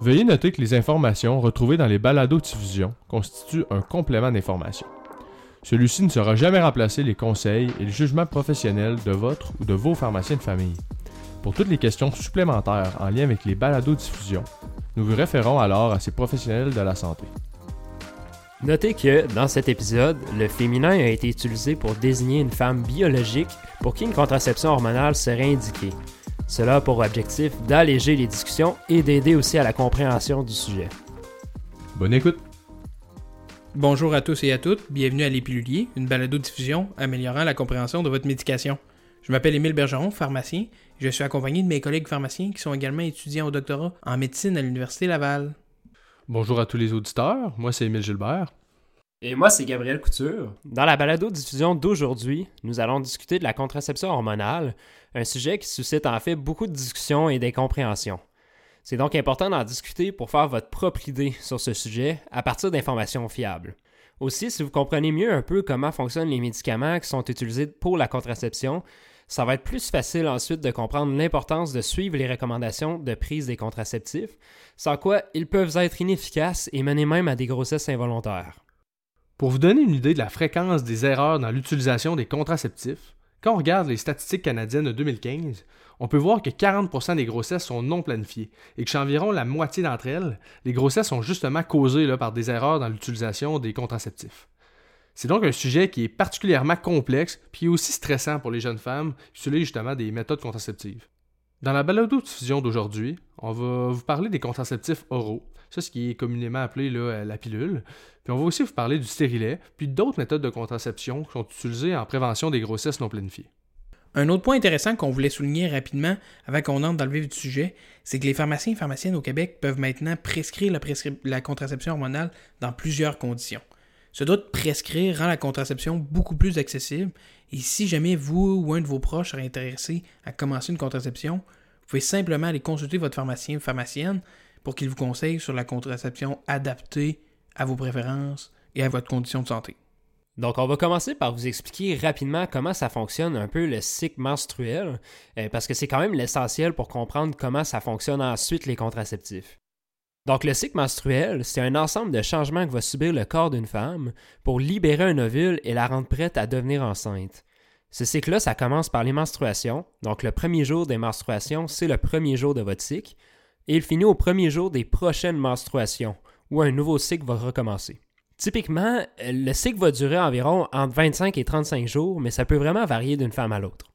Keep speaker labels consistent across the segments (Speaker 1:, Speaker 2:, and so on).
Speaker 1: Veuillez noter que les informations retrouvées dans les balados-diffusions constituent un complément d'information. Celui-ci ne sera jamais remplacer les conseils et le jugement professionnel de votre ou de vos pharmaciens de famille. Pour toutes les questions supplémentaires en lien avec les balados-diffusions, nous vous référons alors à ces professionnels de la santé.
Speaker 2: Notez que, dans cet épisode, le féminin a été utilisé pour désigner une femme biologique pour qui une contraception hormonale serait indiquée. Cela a pour objectif d'alléger les discussions et d'aider aussi à la compréhension du sujet.
Speaker 1: Bonne écoute!
Speaker 3: Bonjour à tous et à toutes, bienvenue à l'Épilulier, une balado-diffusion améliorant la compréhension de votre médication. Je m'appelle Émile Bergeron, pharmacien, et je suis accompagné de mes collègues pharmaciens qui sont également étudiants au doctorat en médecine à l'Université Laval.
Speaker 1: Bonjour à tous les auditeurs, moi c'est Émile Gilbert.
Speaker 2: Et moi, c'est Gabriel Couture. Dans la balado-diffusion d'aujourd'hui, nous allons discuter de la contraception hormonale, un sujet qui suscite en fait beaucoup de discussions et d'incompréhensions. C'est donc important d'en discuter pour faire votre propre idée sur ce sujet à partir d'informations fiables. Aussi, si vous comprenez mieux un peu comment fonctionnent les médicaments qui sont utilisés pour la contraception, ça va être plus facile ensuite de comprendre l'importance de suivre les recommandations de prise des contraceptifs, sans quoi ils peuvent être inefficaces et mener même à des grossesses involontaires.
Speaker 1: Pour vous donner une idée de la fréquence des erreurs dans l'utilisation des contraceptifs, quand on regarde les statistiques canadiennes de 2015, on peut voir que 40% des grossesses sont non planifiées et que chez environ la moitié d'entre elles, les grossesses sont justement causées par des erreurs dans l'utilisation des contraceptifs. C'est donc un sujet qui est particulièrement complexe puis aussi stressant pour les jeunes femmes qui utilisent justement des méthodes contraceptives. Dans la balado-diffusion d'aujourd'hui, on va vous parler des contraceptifs oraux, ça ce qui est communément appelé là, la pilule, puis on va aussi vous parler du stérilet, puis d'autres méthodes de contraception qui sont utilisées en prévention des grossesses non planifiées.
Speaker 3: Un autre point intéressant qu'on voulait souligner rapidement avant qu'on entre dans le vif du sujet, c'est que les pharmaciens et pharmaciennes au Québec peuvent maintenant prescrire la, contraception hormonale dans plusieurs conditions. Ce droit de prescrire rend la contraception beaucoup plus accessible et si jamais vous ou un de vos proches serait intéressé à commencer une contraception, vous pouvez simplement aller consulter votre pharmacien ou pharmacienne pour qu'il vous conseille sur la contraception adaptée à vos préférences et à votre condition de santé.
Speaker 2: Donc, on va commencer par vous expliquer rapidement comment ça fonctionne un peu le cycle menstruel, euh, parce que c'est quand même l'essentiel pour comprendre comment ça fonctionne ensuite les contraceptifs. Donc, le cycle menstruel, c'est un ensemble de changements que va subir le corps d'une femme pour libérer un ovule et la rendre prête à devenir enceinte. Ce cycle-là, ça commence par les menstruations. Donc, le premier jour des menstruations, c'est le premier jour de votre cycle. Et il finit au premier jour des prochaines menstruations, où un nouveau cycle va recommencer. Typiquement, le cycle va durer environ entre 25 et 35 jours, mais ça peut vraiment varier d'une femme à l'autre.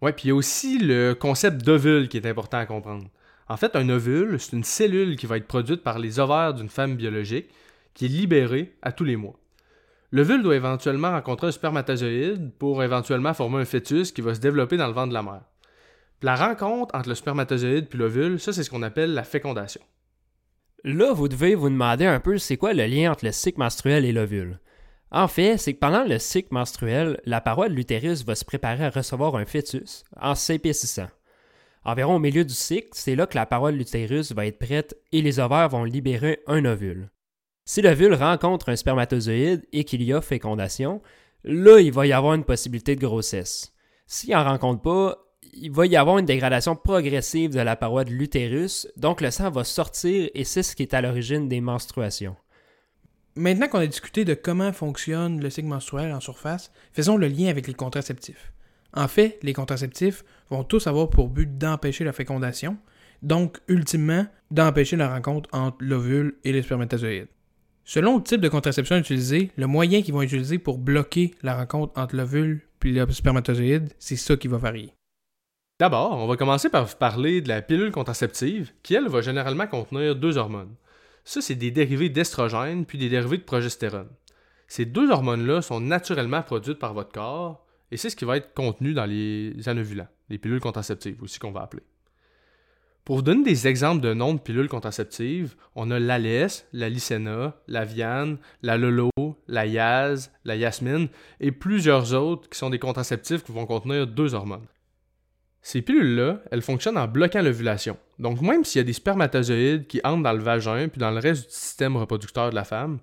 Speaker 1: Oui, puis il y a aussi le concept d'ovule qui est important à comprendre. En fait, un ovule, c'est une cellule qui va être produite par les ovaires d'une femme biologique qui est libérée à tous les mois. L'ovule doit éventuellement rencontrer un spermatozoïde pour éventuellement former un fœtus qui va se développer dans le ventre de la mère. La rencontre entre le spermatozoïde puis l'ovule, ça c'est ce qu'on appelle la fécondation.
Speaker 2: Là, vous devez vous demander un peu c'est quoi le lien entre le cycle menstruel et l'ovule? En fait, c'est que pendant le cycle menstruel, la paroi de l'utérus va se préparer à recevoir un fœtus en s'épaississant. Environ au milieu du cycle, c'est là que la paroi de l'utérus va être prête et les ovaires vont libérer un ovule. Si l'ovule rencontre un spermatozoïde et qu'il y a fécondation, là, il va y avoir une possibilité de grossesse. S'il n'en rencontre pas, il va y avoir une dégradation progressive de la paroi de l'utérus, donc le sang va sortir et c'est ce qui est à l'origine des menstruations.
Speaker 3: Maintenant qu'on a discuté de comment fonctionne le cycle menstruel en surface, faisons le lien avec les contraceptifs. En fait, les contraceptifs vont tous avoir pour but d'empêcher la fécondation, donc ultimement d'empêcher la rencontre entre l'ovule et les spermatozoïdes. Selon le type de contraception utilisé, le moyen qu'ils vont utiliser pour bloquer la rencontre entre l'ovule et le spermatozoïde, c'est ça qui va varier.
Speaker 1: D'abord, on va commencer par vous parler de la pilule contraceptive, qui elle va généralement contenir deux hormones. Ça, c'est des dérivés d'estrogène puis des dérivés de progestérone. Ces deux hormones-là sont naturellement produites par votre corps, et c'est ce qui va être contenu dans les anovulants, les pilules contraceptives aussi qu'on va appeler. Pour vous donner des exemples de noms de pilules contraceptives, on a l'Alès, la Lycena, la Viane, la Lolo, la Yaz, la Yasmine et plusieurs autres qui sont des contraceptifs qui vont contenir deux hormones. Ces pilules-là, elles fonctionnent en bloquant l'ovulation. Donc même s'il y a des spermatozoïdes qui entrent dans le vagin puis dans le reste du système reproducteur de la femme,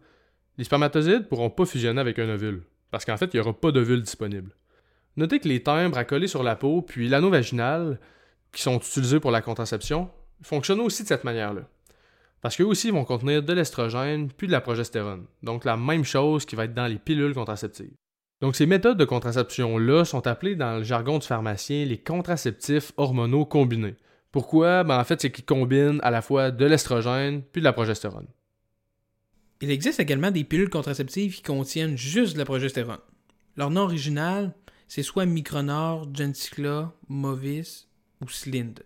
Speaker 1: les spermatozoïdes ne pourront pas fusionner avec un ovule, parce qu'en fait, il n'y aura pas d'ovule disponible. Notez que les timbres à coller sur la peau, puis l'anneau vaginal, qui sont utilisés pour la contraception, fonctionnent aussi de cette manière-là. Parce qu'eux aussi vont contenir de l'estrogène puis de la progestérone. Donc la même chose qui va être dans les pilules contraceptives. Donc ces méthodes de contraception-là sont appelées dans le jargon du pharmacien les contraceptifs hormonaux combinés. Pourquoi? Ben, en fait, c'est qu'ils combinent à la fois de l'estrogène puis de la progestérone.
Speaker 3: Il existe également des pilules contraceptives qui contiennent juste de la progestérone. Leur nom original, c'est soit Micronor, Gencicla, Movis ou Slind.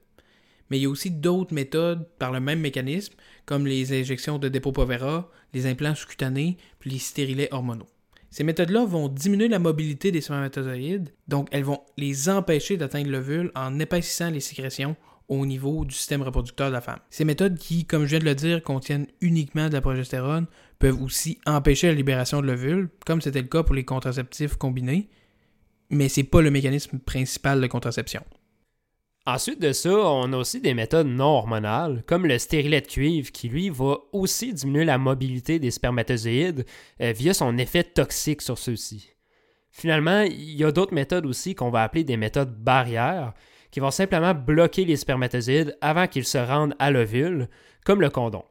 Speaker 3: Mais il y a aussi d'autres méthodes par le même mécanisme, comme les injections de Depo-Provera, les implants sous-cutanés, puis les stérilets hormonaux. Ces méthodes-là vont diminuer la mobilité des spermatozoïdes, donc elles vont les empêcher d'atteindre l'ovule en épaississant les sécrétions au niveau du système reproducteur de la femme. Ces méthodes qui, comme je viens de le dire, contiennent uniquement de la progestérone, peuvent aussi empêcher la libération de l'ovule, comme c'était le cas pour les contraceptifs combinés, mais c'est pas le mécanisme principal de contraception.
Speaker 2: Ensuite de ça, on a aussi des méthodes non hormonales, comme le stérilet de cuivre, qui lui va aussi diminuer la mobilité des spermatozoïdes euh, via son effet toxique sur ceux-ci. Finalement, il y a d'autres méthodes aussi qu'on va appeler des méthodes barrières, qui vont simplement bloquer les spermatozoïdes avant qu'ils se rendent à l'ovule, comme le condom.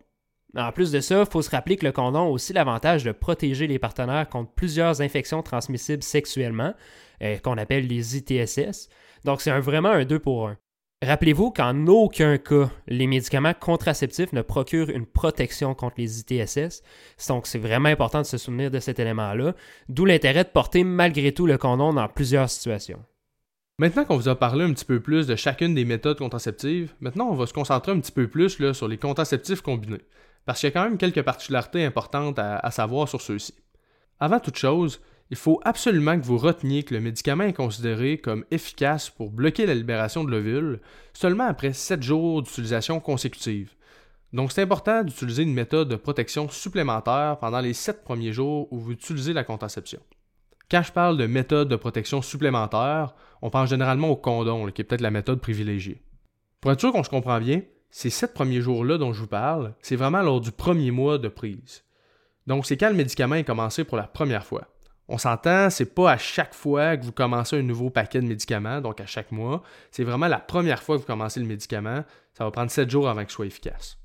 Speaker 2: En plus de ça, il faut se rappeler que le condom a aussi l'avantage de protéger les partenaires contre plusieurs infections transmissibles sexuellement, euh, qu'on appelle les ITSS. Donc c'est vraiment un 2 pour 1. Rappelez-vous qu'en aucun cas, les médicaments contraceptifs ne procurent une protection contre les ITSS, donc c'est vraiment important de se souvenir de cet élément-là, d'où l'intérêt de porter malgré tout le condom dans plusieurs situations.
Speaker 1: Maintenant qu'on vous a parlé un petit peu plus de chacune des méthodes contraceptives, maintenant on va se concentrer un petit peu plus là, sur les contraceptifs combinés, parce qu'il y a quand même quelques particularités importantes à, à savoir sur ceux-ci. Avant toute chose, il faut absolument que vous reteniez que le médicament est considéré comme efficace pour bloquer la libération de l'ovule seulement après 7 jours d'utilisation consécutive. Donc c'est important d'utiliser une méthode de protection supplémentaire pendant les 7 premiers jours où vous utilisez la contraception. Quand je parle de méthode de protection supplémentaire, on pense généralement au condom, qui est peut-être la méthode privilégiée. Pour être sûr qu'on se comprend bien, ces sept premiers jours-là dont je vous parle, c'est vraiment lors du premier mois de prise. Donc, c'est quand le médicament est commencé pour la première fois. On s'entend, c'est pas à chaque fois que vous commencez un nouveau paquet de médicaments, donc à chaque mois. C'est vraiment la première fois que vous commencez le médicament. Ça va prendre sept jours avant qu'il soit efficace.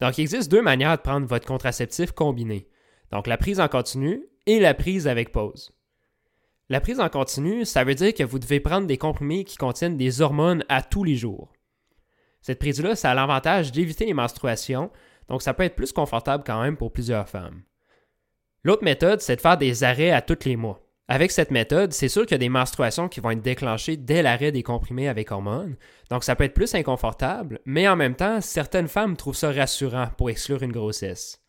Speaker 2: Donc, il existe deux manières de prendre votre contraceptif combiné. Donc, la prise en continu et la prise avec pause. La prise en continu, ça veut dire que vous devez prendre des comprimés qui contiennent des hormones à tous les jours. Cette prise-là, ça a l'avantage d'éviter les menstruations, donc ça peut être plus confortable quand même pour plusieurs femmes. L'autre méthode, c'est de faire des arrêts à tous les mois. Avec cette méthode, c'est sûr qu'il y a des menstruations qui vont être déclenchées dès l'arrêt des comprimés avec hormones, donc ça peut être plus inconfortable, mais en même temps, certaines femmes trouvent ça rassurant pour exclure une grossesse.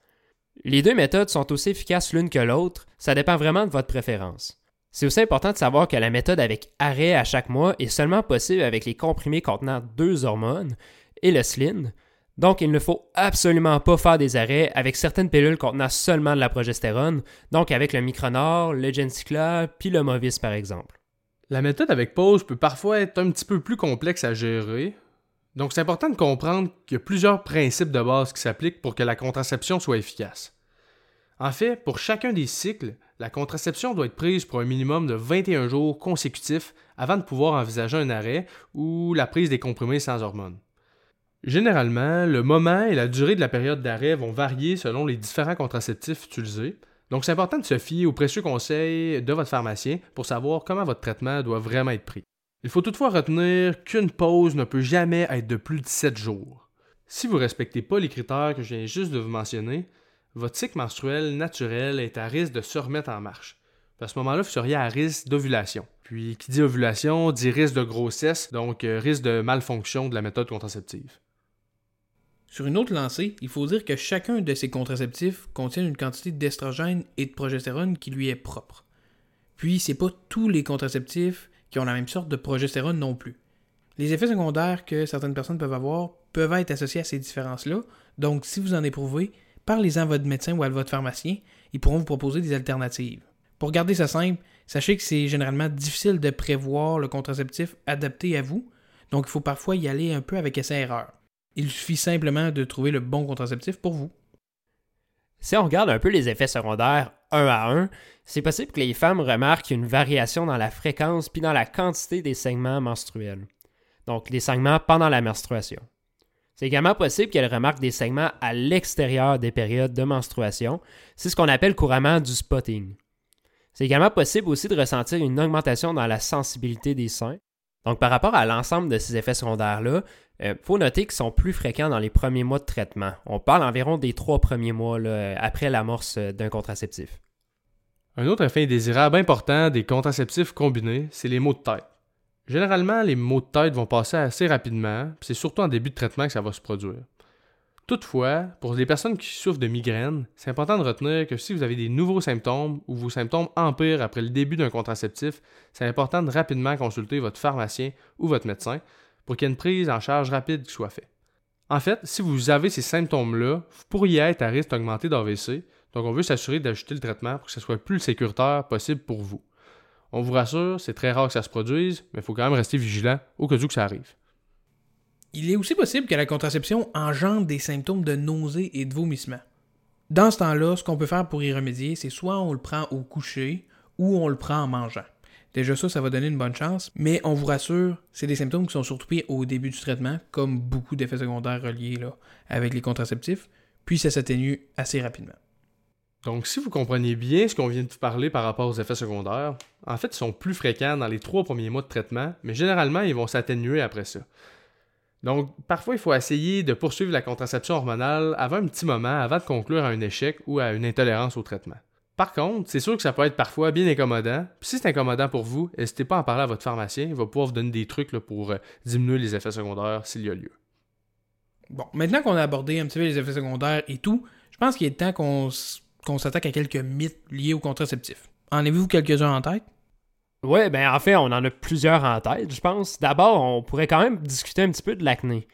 Speaker 2: Les deux méthodes sont aussi efficaces l'une que l'autre, ça dépend vraiment de votre préférence. C'est aussi important de savoir que la méthode avec arrêt à chaque mois est seulement possible avec les comprimés contenant deux hormones et le SLIN, donc il ne faut absolument pas faire des arrêts avec certaines pilules contenant seulement de la progestérone, donc avec le Micronor, le Gencicla, puis le Movis par exemple.
Speaker 1: La méthode avec pause peut parfois être un petit peu plus complexe à gérer, donc c'est important de comprendre qu'il y a plusieurs principes de base qui s'appliquent pour que la contraception soit efficace. En fait, pour chacun des cycles, la contraception doit être prise pour un minimum de 21 jours consécutifs avant de pouvoir envisager un arrêt ou la prise des comprimés sans hormones. Généralement, le moment et la durée de la période d'arrêt vont varier selon les différents contraceptifs utilisés, donc c'est important de se fier aux précieux conseils de votre pharmacien pour savoir comment votre traitement doit vraiment être pris. Il faut toutefois retenir qu'une pause ne peut jamais être de plus de 7 jours. Si vous ne respectez pas les critères que je viens juste de vous mentionner, votre cycle menstruel naturel est à risque de se remettre en marche. À ce moment-là, vous seriez à risque d'ovulation. Puis, qui dit ovulation dit risque de grossesse, donc euh, risque de malfonction de la méthode contraceptive.
Speaker 3: Sur une autre lancée, il faut dire que chacun de ces contraceptifs contient une quantité d'estrogène et de progestérone qui lui est propre. Puis, c'est pas tous les contraceptifs qui ont la même sorte de progestérone non plus. Les effets secondaires que certaines personnes peuvent avoir peuvent être associés à ces différences-là, donc si vous en éprouvez, parlez-en à votre médecin ou à votre pharmacien, ils pourront vous proposer des alternatives. Pour garder ça simple, sachez que c'est généralement difficile de prévoir le contraceptif adapté à vous, donc il faut parfois y aller un peu avec essai-erreur. Il suffit simplement de trouver le bon contraceptif pour vous.
Speaker 2: Si on regarde un peu les effets secondaires un à un, c'est possible que les femmes remarquent une variation dans la fréquence puis dans la quantité des saignements menstruels. Donc, les saignements pendant la menstruation. C'est également possible qu'elle remarque des saignements à l'extérieur des périodes de menstruation. C'est ce qu'on appelle couramment du spotting. C'est également possible aussi de ressentir une augmentation dans la sensibilité des seins. Donc, par rapport à l'ensemble de ces effets secondaires-là, il euh, faut noter qu'ils sont plus fréquents dans les premiers mois de traitement. On parle environ des trois premiers mois après l'amorce d'un contraceptif.
Speaker 1: Un autre effet indésirable important des contraceptifs combinés, c'est les maux de tête. Généralement, les maux de tête vont passer assez rapidement, puis c'est surtout en début de traitement que ça va se produire. Toutefois, pour les personnes qui souffrent de migraines, c'est important de retenir que si vous avez des nouveaux symptômes ou vos symptômes empirent après le début d'un contraceptif, c'est important de rapidement consulter votre pharmacien ou votre médecin pour qu'il y ait une prise en charge rapide qui soit faite. En fait, si vous avez ces symptômes-là, vous pourriez être à risque d'augmenter d'AVC, donc on veut s'assurer d'ajouter le traitement pour que ce soit le plus sécuritaire possible pour vous. On vous rassure, c'est très rare que ça se produise, mais il faut quand même rester vigilant au cas où que ça arrive.
Speaker 3: Il est aussi possible que la contraception engendre des symptômes de nausée et de vomissement. Dans ce temps-là, ce qu'on peut faire pour y remédier, c'est soit on le prend au coucher ou on le prend en mangeant. Déjà ça, ça va donner une bonne chance, mais on vous rassure, c'est des symptômes qui sont surtout pris au début du traitement, comme beaucoup d'effets secondaires reliés là, avec les contraceptifs, puis ça s'atténue assez rapidement.
Speaker 1: Donc, si vous comprenez bien ce qu'on vient de vous parler par rapport aux effets secondaires, en fait, ils sont plus fréquents dans les trois premiers mois de traitement, mais généralement, ils vont s'atténuer après ça. Donc, parfois, il faut essayer de poursuivre la contraception hormonale avant un petit moment, avant de conclure à un échec ou à une intolérance au traitement. Par contre, c'est sûr que ça peut être parfois bien incommodant. Puis si c'est incommodant pour vous, n'hésitez pas à en parler à votre pharmacien. Il va pouvoir vous donner des trucs pour euh, diminuer les effets secondaires s'il y a lieu.
Speaker 3: Bon, maintenant qu'on a abordé un petit peu les effets secondaires et tout, je pense qu'il est temps qu'on s'attaque à quelques mythes liés aux contraceptifs. En avez-vous quelques-uns en tête?
Speaker 2: Ouais, ben en fait, on en a plusieurs en tête, je pense. D'abord, on pourrait quand même discuter un petit peu de l'acné.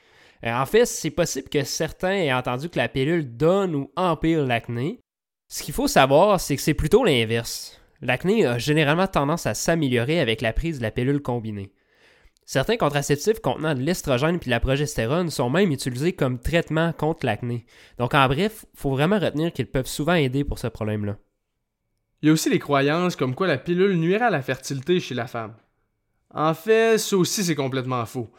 Speaker 2: Euh, en fait, c'est possible que certains aient entendu que la pilule donne ou empire l'acné. Ce qu'il faut savoir, c'est que c'est plutôt l'inverse. L'acné a généralement tendance à s'améliorer avec la prise de la pilule combinée. Certains contraceptifs contenant de l'estrogène puis de la progestérone sont même utilisés comme traitement contre l'acné. Donc en bref, il faut vraiment retenir qu'ils peuvent souvent aider pour ce problème-là.
Speaker 1: Il y a aussi les croyances comme quoi la pilule nuirait à la fertilité chez la femme. En fait, ça aussi c'est complètement faux.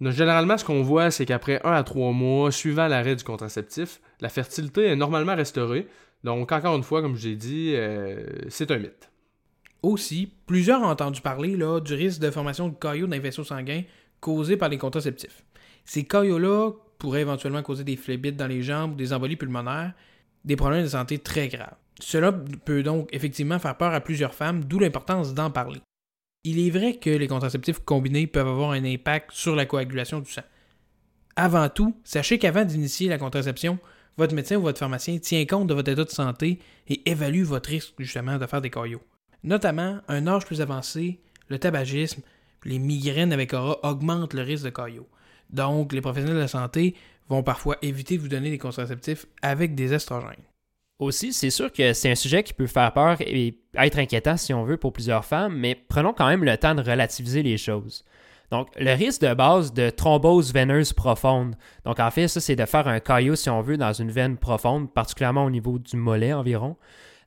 Speaker 1: généralement, ce qu'on voit, c'est qu'après 1 à 3 mois suivant l'arrêt du contraceptif, la fertilité est normalement restaurée. Donc, encore une fois, comme je l'ai dit, euh, c'est un mythe.
Speaker 3: Aussi, plusieurs ont entendu parler là, du risque de formation de caillots dans les vaisseaux sanguins causés par les contraceptifs. Ces caillots-là pourraient éventuellement causer des phlébites dans les jambes, des embolies pulmonaires, des problèmes de santé très graves. Cela peut donc effectivement faire peur à plusieurs femmes, d'où l'importance d'en parler. Il est vrai que les contraceptifs combinés peuvent avoir un impact sur la coagulation du sang. Avant tout, sachez qu'avant d'initier la contraception, votre médecin ou votre pharmacien tient compte de votre état de santé et évalue votre risque justement de faire des caillots. Notamment, un âge plus avancé, le tabagisme, les migraines avec aura augmentent le risque de caillots. Donc, les professionnels de la santé vont parfois éviter de vous donner des contraceptifs avec des estrogènes.
Speaker 2: Aussi, c'est sûr que c'est un sujet qui peut faire peur et être inquiétant si on veut pour plusieurs femmes, mais prenons quand même le temps de relativiser les choses. Donc, le risque de base de thrombose veineuse profonde. Donc, en fait, ça, c'est de faire un caillot, si on veut, dans une veine profonde, particulièrement au niveau du mollet environ.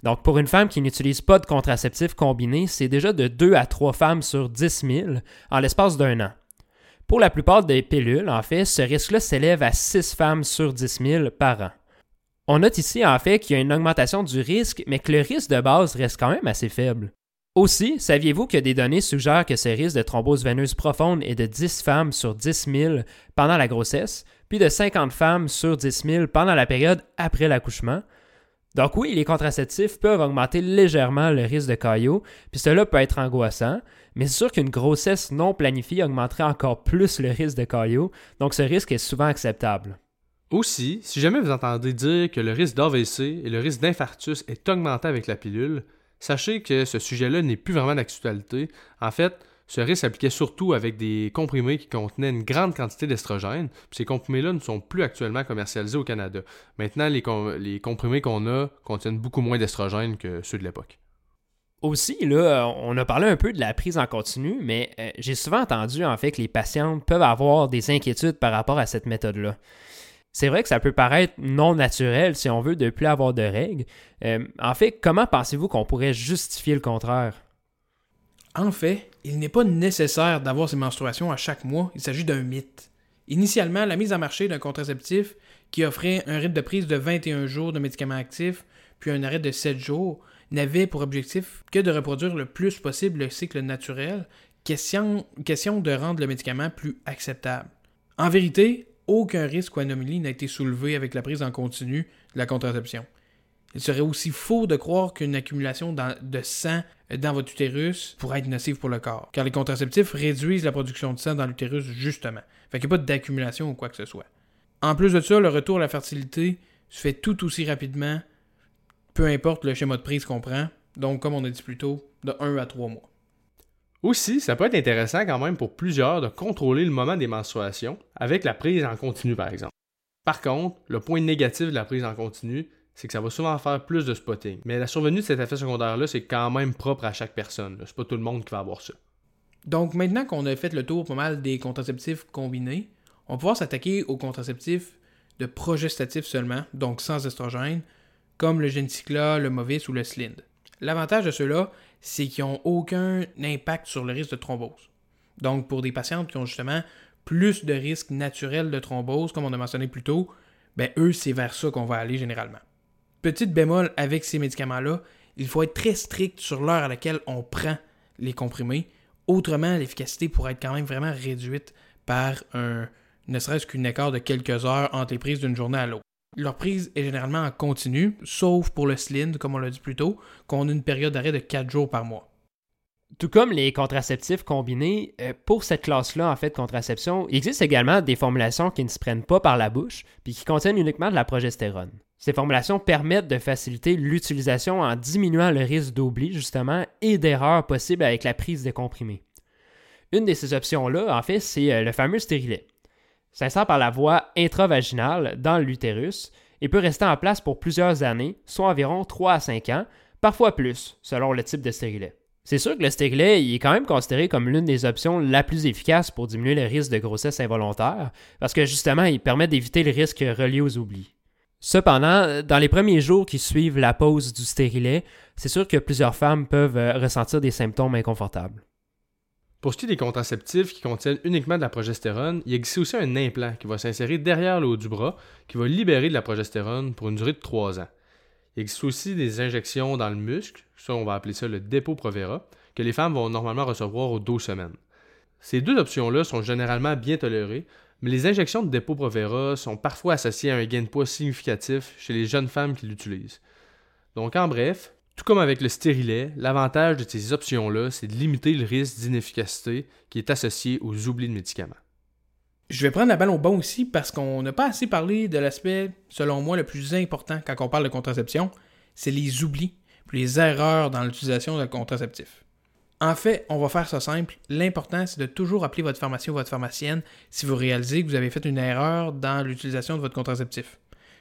Speaker 2: Donc, pour une femme qui n'utilise pas de contraceptif combiné, c'est déjà de 2 à 3 femmes sur 10 000 en l'espace d'un an. Pour la plupart des pilules, en fait, ce risque-là s'élève à 6 femmes sur 10 000 par an. On note ici en fait qu'il y a une augmentation du risque, mais que le risque de base reste quand même assez faible. Aussi, saviez-vous que des données suggèrent que ce risque de thrombose veineuse profonde est de 10 femmes sur 10 000 pendant la grossesse, puis de 50 femmes sur 10 000 pendant la période après l'accouchement? Donc oui, les contraceptifs peuvent augmenter légèrement le risque de caillot, puis cela peut être angoissant, mais c'est sûr qu'une grossesse non planifiée augmenterait encore plus le risque de caillot, donc ce risque est souvent acceptable.
Speaker 1: Aussi, si jamais vous entendez dire que le risque d'AVC et le risque d'infarctus est augmenté avec la pilule, sachez que ce sujet-là n'est plus vraiment d'actualité. En fait, ce risque s'appliquait surtout avec des comprimés qui contenaient une grande quantité d'estrogène. Ces comprimés-là ne sont plus actuellement commercialisés au Canada. Maintenant, les, comprimés qu'on a contiennent beaucoup moins d'estrogène que ceux de l'époque.
Speaker 2: Aussi, là, on a parlé un peu de la prise en continu, mais euh, j'ai souvent entendu en fait que les patientes peuvent avoir des inquiétudes par rapport à cette méthode-là. C'est vrai que ça peut paraître non naturel, si on veut, de ne plus avoir de règles. Euh, en fait, comment pensez-vous qu'on pourrait justifier le contraire?
Speaker 3: En fait, il n'est pas nécessaire d'avoir ces menstruations à chaque mois, il s'agit d'un mythe. Initialement, la mise en marché d'un contraceptif qui offrait un rythme de prise de 21 jours de médicaments actifs, puis un arrêt de 7 jours, n'avait pour objectif que de reproduire le plus possible le cycle naturel, question, question de rendre le médicament plus acceptable. En vérité, aucun risque ou anomalie n'a été soulevé avec la prise en continu de la contraception. Il serait aussi faux de croire qu'une accumulation de sang dans votre utérus pourrait être nocive pour le corps, car les contraceptifs réduisent la production de sang dans l'utérus justement. Fait qu'il n'y a pas d'accumulation ou quoi que ce soit. En plus de ça, le retour à la fertilité se fait tout aussi rapidement, peu importe le schéma de prise qu'on prend, donc comme on a dit plus tôt, de 1 à 3 mois.
Speaker 1: Aussi, ça peut être intéressant quand même pour plusieurs de contrôler le moment des menstruations avec la prise en continu par exemple. Par contre, le point négatif de la prise en continu, c'est que ça va souvent faire plus de spotting. Mais la survenue de cet effet secondaire-là, c'est quand même propre à chaque personne. C'est pas tout le monde qui va avoir ça.
Speaker 3: Donc maintenant qu'on a fait le tour pas mal des contraceptifs combinés, on va pouvoir s'attaquer aux contraceptifs de progestatifs seulement, donc sans estrogène, comme le Genicicla, le Movis ou le Slind. L'avantage de ceux-là, c'est qu'ils n'ont aucun impact sur le risque de thrombose. Donc pour des patientes qui ont justement plus de risques naturels de thrombose, comme on a mentionné plus tôt, ben eux, c'est vers ça qu'on va aller généralement. Petite bémol avec ces médicaments-là, il faut être très strict sur l'heure à laquelle on prend les comprimés. Autrement, l'efficacité pourrait être quand même vraiment réduite par un, ne serait-ce qu'une écart de quelques heures entre les prises d'une journée à l'autre. Leur prise est généralement en continu, sauf pour le SLIND, comme on l'a dit plus tôt, qu'on a une période d'arrêt de 4 jours par mois.
Speaker 2: Tout comme les contraceptifs combinés, euh, pour cette classe-là, en fait, de contraception, il existe également des formulations qui ne se prennent pas par la bouche, puis qui contiennent uniquement de la progestérone. Ces formulations permettent de faciliter l'utilisation en diminuant le risque d'oubli, justement, et d'erreurs possibles avec la prise des comprimés. Une de ces options-là, en fait, c'est euh, le fameux stérilet. Ça sert par la voie intravaginale dans l'utérus et peut rester en place pour plusieurs années, soit environ 3 à 5 ans, parfois plus, selon le type de stérilet. C'est sûr que le stérilet est quand même considéré comme l'une des options la plus efficaces pour diminuer le risque de grossesse involontaire, parce que justement, il permet d'éviter le risque relié aux oublis. Cependant, dans les premiers jours qui suivent la pause du stérilet, c'est sûr que plusieurs femmes peuvent euh, ressentir des symptômes inconfortables.
Speaker 1: Pour ce qui est des contraceptifs qui contiennent uniquement de la progestérone, il existe aussi un implant qui va s'insérer derrière le haut du bras qui va libérer de la progestérone pour une durée de 3 ans. Il existe aussi des injections dans le muscle, ça on va appeler ça le dépôt Provera, que les femmes vont normalement recevoir aux 12 semaines. Ces deux options-là sont généralement bien tolérées, mais les injections de dépôt Provera sont parfois associées à un gain de poids significatif chez les jeunes femmes qui l'utilisent. Donc en bref, tout comme avec le stérilet, l'avantage de ces options-là, c'est de limiter le risque d'inefficacité qui est associé aux oublis de médicaments.
Speaker 3: Je vais prendre la balle au bon aussi parce qu'on n'a pas assez parlé de l'aspect, selon moi, le plus important quand on parle de contraception, c'est les oublis, les erreurs dans l'utilisation d'un contraceptif. En fait, on va faire ça simple. L'important, c'est de toujours appeler votre pharmacien ou votre pharmacienne si vous réalisez que vous avez fait une erreur dans l'utilisation de votre contraceptif.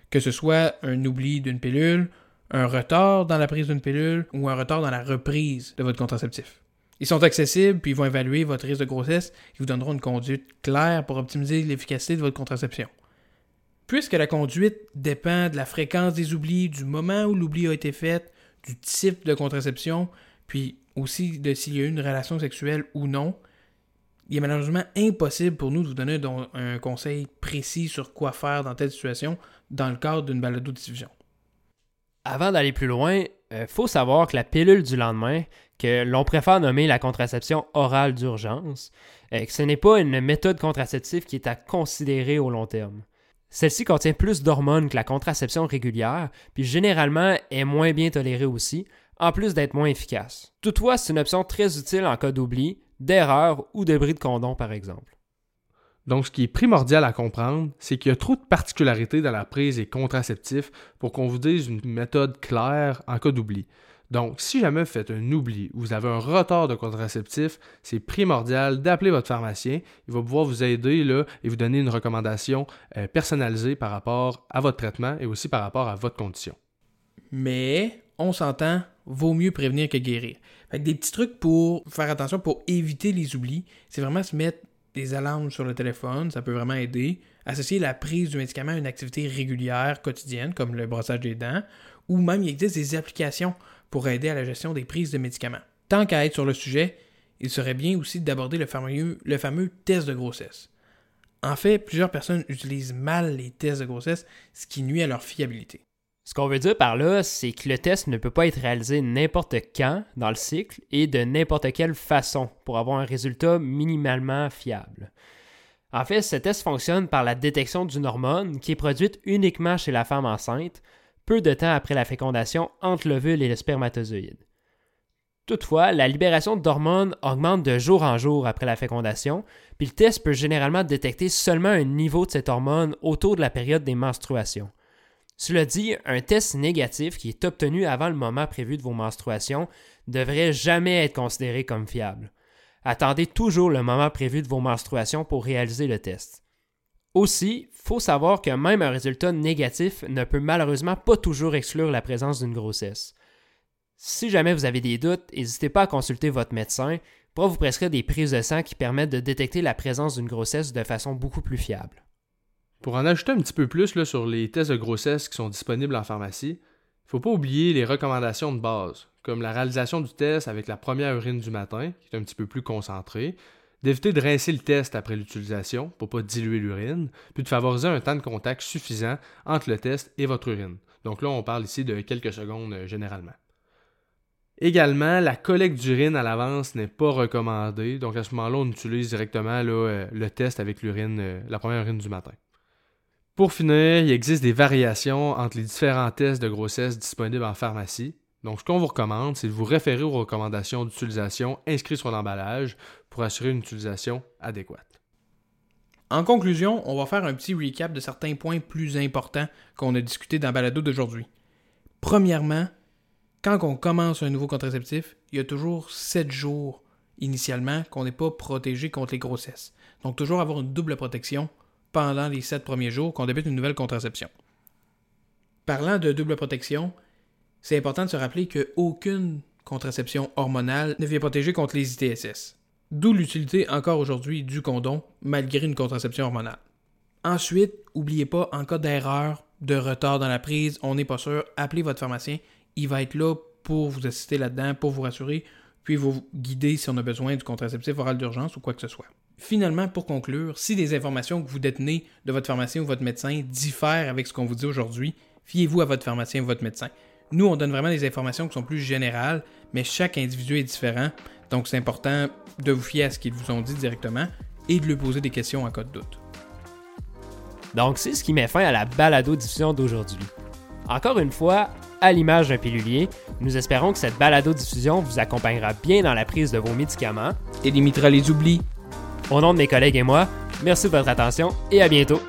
Speaker 3: Que ce soit un oubli d'une pilule, un retard dans la prise d'une pilule ou un retard dans la reprise de votre contraceptif. Ils sont accessibles, puis ils vont évaluer votre risque de grossesse et vous donneront une conduite claire pour optimiser l'efficacité de votre contraception. Puisque la conduite dépend de la fréquence des oublis, du moment où l'oubli a été fait, du type de contraception, puis aussi de s'il y a eu une relation sexuelle ou non, il est malheureusement impossible pour nous de vous donner un conseil précis sur quoi faire dans telle situation dans le cadre d'une balado-diffusion.
Speaker 2: Avant d'aller plus loin, il euh, faut savoir que la pilule du lendemain, que l'on préfère nommer la contraception orale d'urgence, euh, que ce n'est pas une méthode contraceptive qui est à considérer au long terme. Celle-ci contient plus d'hormones que la contraception régulière, puis généralement est moins bien tolérée aussi, en plus d'être moins efficace. Toutefois, c'est une option très utile en cas d'oubli, d'erreur ou de bris de condom par exemple.
Speaker 1: Donc, ce qui est primordial à comprendre, c'est qu'il y a trop de particularités dans la prise des contraceptifs pour qu'on vous dise une méthode claire en cas d'oubli. Donc, si jamais vous faites un oubli ou vous avez un retard de contraceptif, c'est primordial d'appeler votre pharmacien. Il va pouvoir vous aider là, et vous donner une recommandation euh, personnalisée par rapport à votre traitement et aussi par rapport à votre condition.
Speaker 3: Mais, on s'entend, vaut mieux prévenir que guérir. Fait des petits trucs pour faire attention, pour éviter les oublis, c'est vraiment se mettre des alarmes sur le téléphone, ça peut vraiment aider. Associer la prise du médicament à une activité régulière, quotidienne, comme le brossage des dents, ou même il existe des applications pour aider à la gestion des prises de médicaments. Tant qu'à être sur le sujet, il serait bien aussi d'aborder le fameux, le test de grossesse. En fait, plusieurs personnes utilisent mal les tests de grossesse, ce qui nuit à leur fiabilité.
Speaker 2: Ce qu'on veut dire par là, c'est que le test ne peut pas être réalisé n'importe quand dans le cycle et de n'importe quelle façon pour avoir un résultat minimalement fiable. En fait, ce test fonctionne par la détection d'une hormone qui est produite uniquement chez la femme enceinte, peu de temps après la fécondation entre l'ovule et le spermatozoïde. Toutefois, la libération d'hormones augmente de jour en jour après la fécondation, puis le test peut généralement détecter seulement un niveau de cette hormone autour de la période des menstruations. Cela dit, un test négatif qui est obtenu avant le moment prévu de vos menstruations devrait jamais être considéré comme fiable. Attendez toujours le moment prévu de vos menstruations pour réaliser le test. Aussi, faut savoir que même un résultat négatif ne peut malheureusement pas toujours exclure la présence d'une grossesse. Si jamais vous avez des doutes, n'hésitez pas à consulter votre médecin pour vous prescrire des prises de sang qui permettent de détecter la présence d'une grossesse de façon beaucoup plus fiable.
Speaker 1: Pour en ajouter un petit peu plus sur les tests de grossesse qui sont disponibles en pharmacie, il ne faut pas oublier les recommandations de base, comme la réalisation du test avec la première urine du matin, qui est un petit peu plus concentrée, d'éviter de rincer le test après l'utilisation pour ne pas diluer l'urine, puis de favoriser un temps de contact suffisant entre le test et votre urine. Donc là, on parle ici de quelques secondes euh, généralement. Également, la collecte d'urine à l'avance n'est pas recommandée. Donc à ce moment-là, on utilise directement euh, le test avec l'urine, euh, la première urine du matin. Pour finir, il existe des variations entre les différents tests de grossesse disponibles en pharmacie. Donc, ce qu'on vous recommande, c'est de vous référer aux recommandations d'utilisation inscrites sur l'emballage pour assurer une utilisation adéquate.
Speaker 3: En conclusion, on va faire un petit recap de certains points plus importants qu'on a discutés dans Balado d'aujourd'hui. Premièrement, quand on commence un nouveau contraceptif, il y a toujours 7 jours initialement qu'on n'est pas protégé contre les grossesses. Donc toujours avoir une double protection pendant les sept premiers jours qu'on débute une nouvelle contraception. Parlant de double protection, c'est important de se rappeler qu'aucune contraception hormonale ne vient protéger contre les ITSS. D'où l'utilité encore aujourd'hui du condom malgré une contraception hormonale. Ensuite, n'oubliez pas, en cas d'erreur, de retard dans la prise, on n'est pas sûr, appelez votre pharmacien. Il va être là pour vous assister là-dedans, pour vous rassurer, puis vous guider si on a besoin du contraceptif oral d'urgence ou quoi que ce soit. Finalement, pour conclure, si des informations que vous détenez de votre pharmacien ou votre médecin diffèrent avec ce qu'on vous dit aujourd'hui, fiez-vous à votre pharmacien ou votre médecin. Nous, on donne vraiment des informations qui sont plus générales, mais chaque individu est différent, donc c'est important de vous fier à ce qu'ils vous ont dit directement et de lui poser des questions en cas de doute.
Speaker 2: Donc, c'est ce qui met fin à la balado-diffusion d'aujourd'hui. Encore une fois, à l'image d'un pilulier, nous espérons que cette balado-diffusion vous accompagnera bien dans la prise de vos médicaments
Speaker 3: et limitera les oublis
Speaker 2: au nom de mes collègues et moi, merci de votre attention et à bientôt.